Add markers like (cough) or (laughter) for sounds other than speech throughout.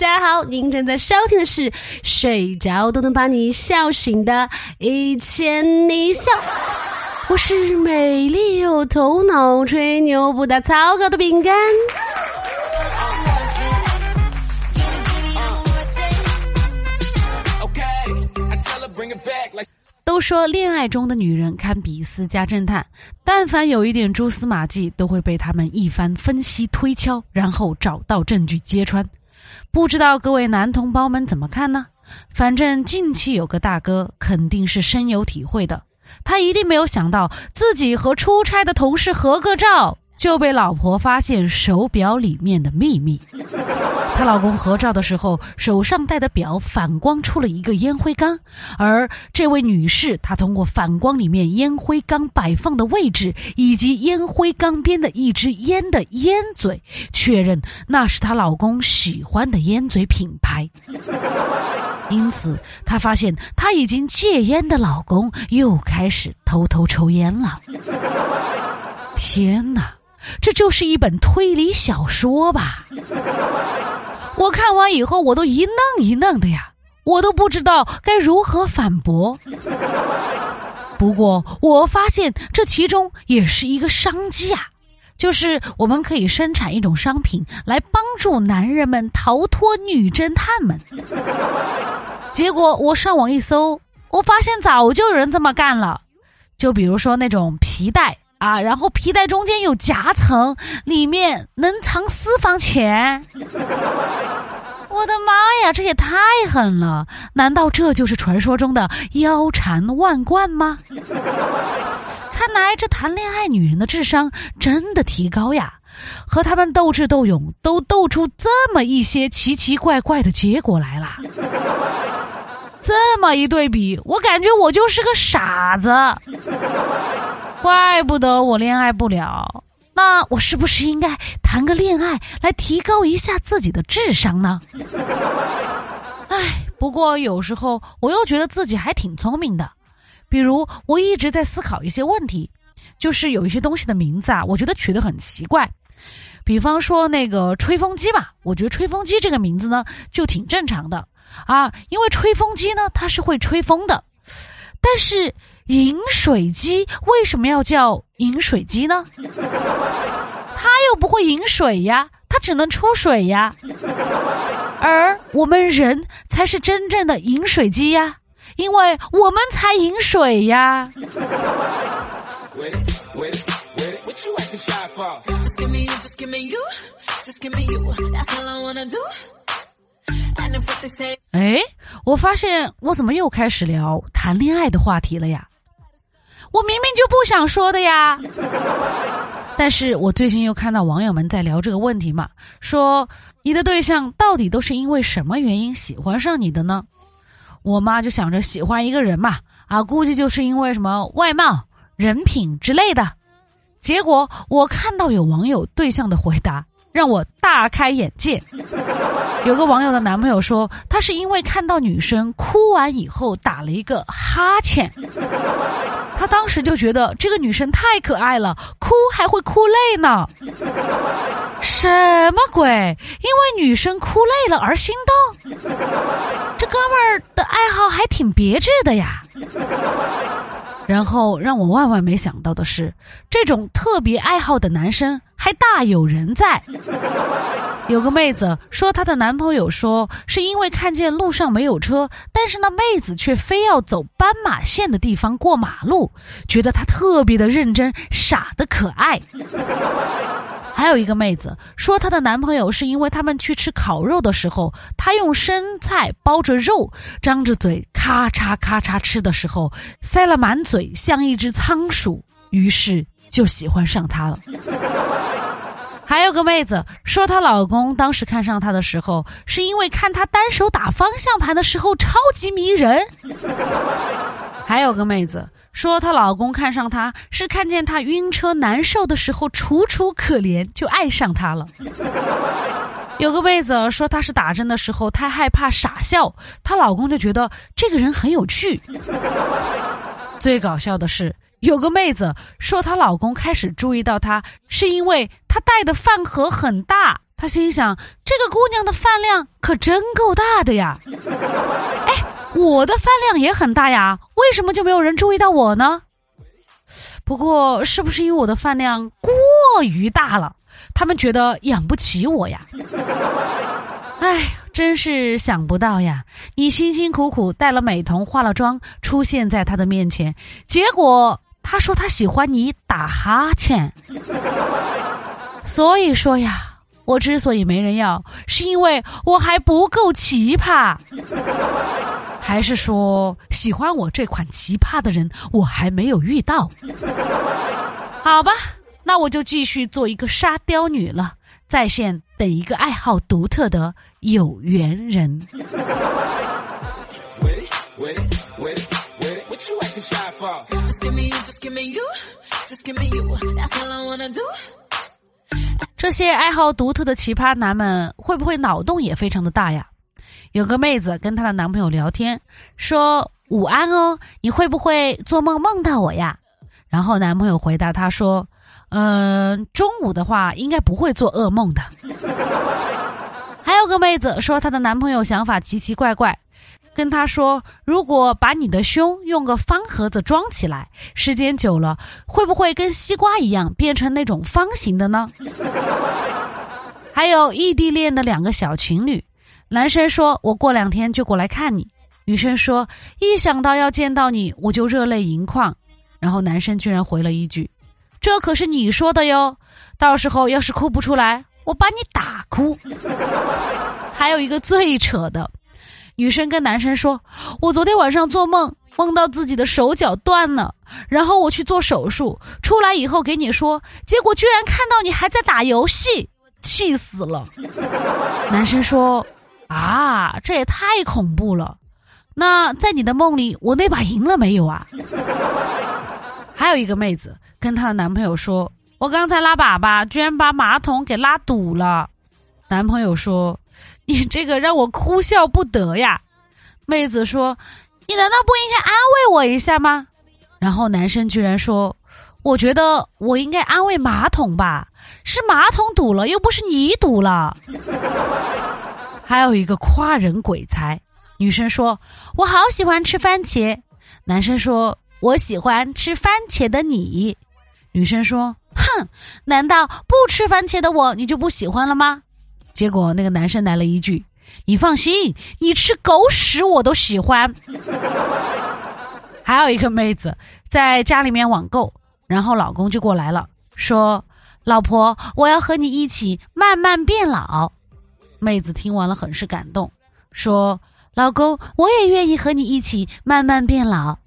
大家好，您正在收听的是睡着都能把你笑醒的《一千你笑》，我是美丽又头脑、吹牛不打草稿的饼干。都说恋爱中的女人堪比私家侦探，但凡有一点蛛丝马迹，都会被他们一番分析推敲，然后找到证据揭穿。不知道各位男同胞们怎么看呢？反正近期有个大哥肯定是深有体会的，他一定没有想到自己和出差的同事合个照。就被老婆发现手表里面的秘密。(laughs) 她老公合照的时候，手上戴的表反光出了一个烟灰缸，而这位女士，她通过反光里面烟灰缸摆放的位置以及烟灰缸边的一支烟的烟嘴，确认那是她老公喜欢的烟嘴品牌。(laughs) 因此，她发现她已经戒烟的老公又开始偷偷抽烟了。(laughs) 天哪！这就是一本推理小说吧？我看完以后，我都一愣一愣的呀，我都不知道该如何反驳。不过，我发现这其中也是一个商机啊，就是我们可以生产一种商品来帮助男人们逃脱女侦探们。结果我上网一搜，我发现早就有人这么干了，就比如说那种皮带。啊，然后皮带中间有夹层，里面能藏私房钱。我的妈呀，这也太狠了！难道这就是传说中的腰缠万贯吗？看来这谈恋爱女人的智商真的提高呀，和他们斗智斗勇，都斗出这么一些奇奇怪怪的结果来了。这么一对比，我感觉我就是个傻子。怪不得我恋爱不了，那我是不是应该谈个恋爱来提高一下自己的智商呢？(laughs) 哎，不过有时候我又觉得自己还挺聪明的，比如我一直在思考一些问题，就是有一些东西的名字啊，我觉得取得很奇怪，比方说那个吹风机吧，我觉得吹风机这个名字呢就挺正常的啊，因为吹风机呢它是会吹风的，但是。饮水机为什么要叫饮水机呢？它又不会饮水呀，它只能出水呀。而我们人才是真正的饮水机呀，因为我们才饮水呀。哎，我发现我怎么又开始聊谈恋爱的话题了呀？我明明就不想说的呀，(laughs) 但是我最近又看到网友们在聊这个问题嘛，说你的对象到底都是因为什么原因喜欢上你的呢？我妈就想着喜欢一个人嘛，啊，估计就是因为什么外貌、人品之类的。结果我看到有网友对象的回答，让我大开眼界。有个网友的男朋友说，他是因为看到女生哭完以后打了一个哈欠。他当时就觉得这个女生太可爱了，哭还会哭累呢。什么鬼？因为女生哭累了而心动？这哥们儿的爱好还挺别致的呀。然后让我万万没想到的是，这种特别爱好的男生还大有人在。(laughs) 有个妹子说，她的男朋友说是因为看见路上没有车，但是那妹子却非要走斑马线的地方过马路，觉得她特别的认真，傻的可爱。还有一个妹子说，她的男朋友是因为他们去吃烤肉的时候，她用生菜包着肉，张着嘴咔嚓咔嚓吃的时候，塞了满嘴像一只仓鼠，于是就喜欢上他了。还有个妹子说，她老公当时看上她的时候，是因为看她单手打方向盘的时候超级迷人。还有个妹子说，她老公看上她是看见她晕车难受的时候楚楚可怜，就爱上她了。(laughs) 有个妹子说，她是打针的时候太害怕傻笑，她老公就觉得这个人很有趣。(laughs) 最搞笑的是。有个妹子说，她老公开始注意到她，是因为她带的饭盒很大，她心想：这个姑娘的饭量可真够大的呀！(laughs) 哎，我的饭量也很大呀，为什么就没有人注意到我呢？不过，是不是因为我的饭量过于大了，他们觉得养不起我呀？(laughs) 哎，真是想不到呀！你辛辛苦苦带了美瞳、化了妆，出现在他的面前，结果他说他喜欢你打哈欠。(laughs) 所以说呀。我之所以没人要，是因为我还不够奇葩，还是说喜欢我这款奇葩的人我还没有遇到？(laughs) 好吧，那我就继续做一个沙雕女了，在线等一个爱好独特的有缘人。这些爱好独特的奇葩男们会不会脑洞也非常的大呀？有个妹子跟她的男朋友聊天，说：“午安哦，你会不会做梦梦到我呀？”然后男朋友回答她说：“嗯，中午的话应该不会做噩梦的。”还有个妹子说她的男朋友想法奇奇怪怪。跟他说，如果把你的胸用个方盒子装起来，时间久了，会不会跟西瓜一样变成那种方形的呢？(laughs) 还有异地恋的两个小情侣，男生说：“我过两天就过来看你。”女生说：“一想到要见到你，我就热泪盈眶。”然后男生居然回了一句：“这可是你说的哟，到时候要是哭不出来，我把你打哭。(laughs) ”还有一个最扯的。女生跟男生说：“我昨天晚上做梦，梦到自己的手脚断了，然后我去做手术，出来以后给你说，结果居然看到你还在打游戏，气死了。”男生说：“啊，这也太恐怖了。那在你的梦里，我那把赢了没有啊？” (laughs) 还有一个妹子跟她的男朋友说：“我刚才拉粑粑，居然把马桶给拉堵了。”男朋友说。你这个让我哭笑不得呀！妹子说：“你难道不应该安慰我一下吗？”然后男生居然说：“我觉得我应该安慰马桶吧，是马桶堵了，又不是你堵了。”还有一个夸人鬼才，女生说：“我好喜欢吃番茄。”男生说：“我喜欢吃番茄的你。”女生说：“哼，难道不吃番茄的我你就不喜欢了吗？”结果那个男生来了一句：“你放心，你吃狗屎我都喜欢。” (laughs) 还有一个妹子在家里面网购，然后老公就过来了，说：“老婆，我要和你一起慢慢变老。”妹子听完了很是感动，说：“老公，我也愿意和你一起慢慢变老。”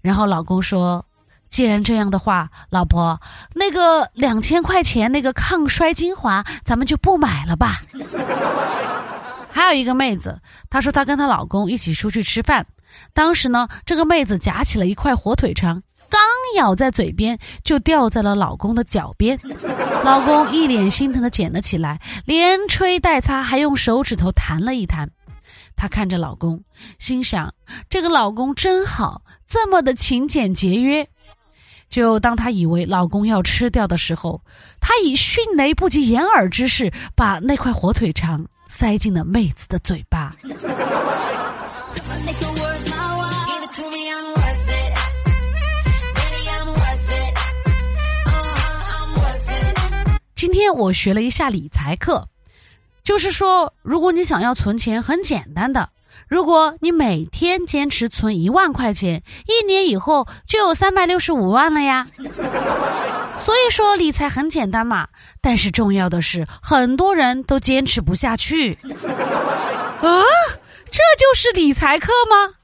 然后老公说。既然这样的话，老婆，那个两千块钱那个抗衰精华，咱们就不买了吧。(laughs) 还有一个妹子，她说她跟她老公一起出去吃饭，当时呢，这个妹子夹起了一块火腿肠，刚咬在嘴边，就掉在了老公的脚边。(laughs) 老公一脸心疼的捡了起来，连吹带擦，还用手指头弹了一弹。她看着老公，心想：这个老公真好，这么的勤俭节约。就当她以为老公要吃掉的时候，她以迅雷不及掩耳之势把那块火腿肠塞进了妹子的嘴巴。(laughs) 我学了一下理财课，就是说，如果你想要存钱，很简单的。如果你每天坚持存一万块钱，一年以后就有三百六十五万了呀。所以说理财很简单嘛，但是重要的是很多人都坚持不下去。啊，这就是理财课吗？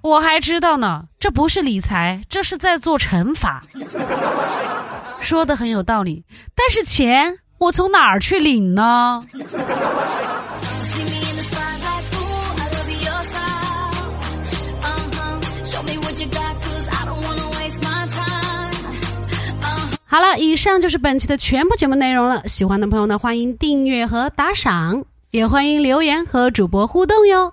我还知道呢，这不是理财，这是在做乘法。(laughs) 说的很有道理，但是钱我从哪儿去领呢？好了，以上就是本期的全部节目内容了。喜欢的朋友呢，欢迎订阅和打赏，也欢迎留言和主播互动哟。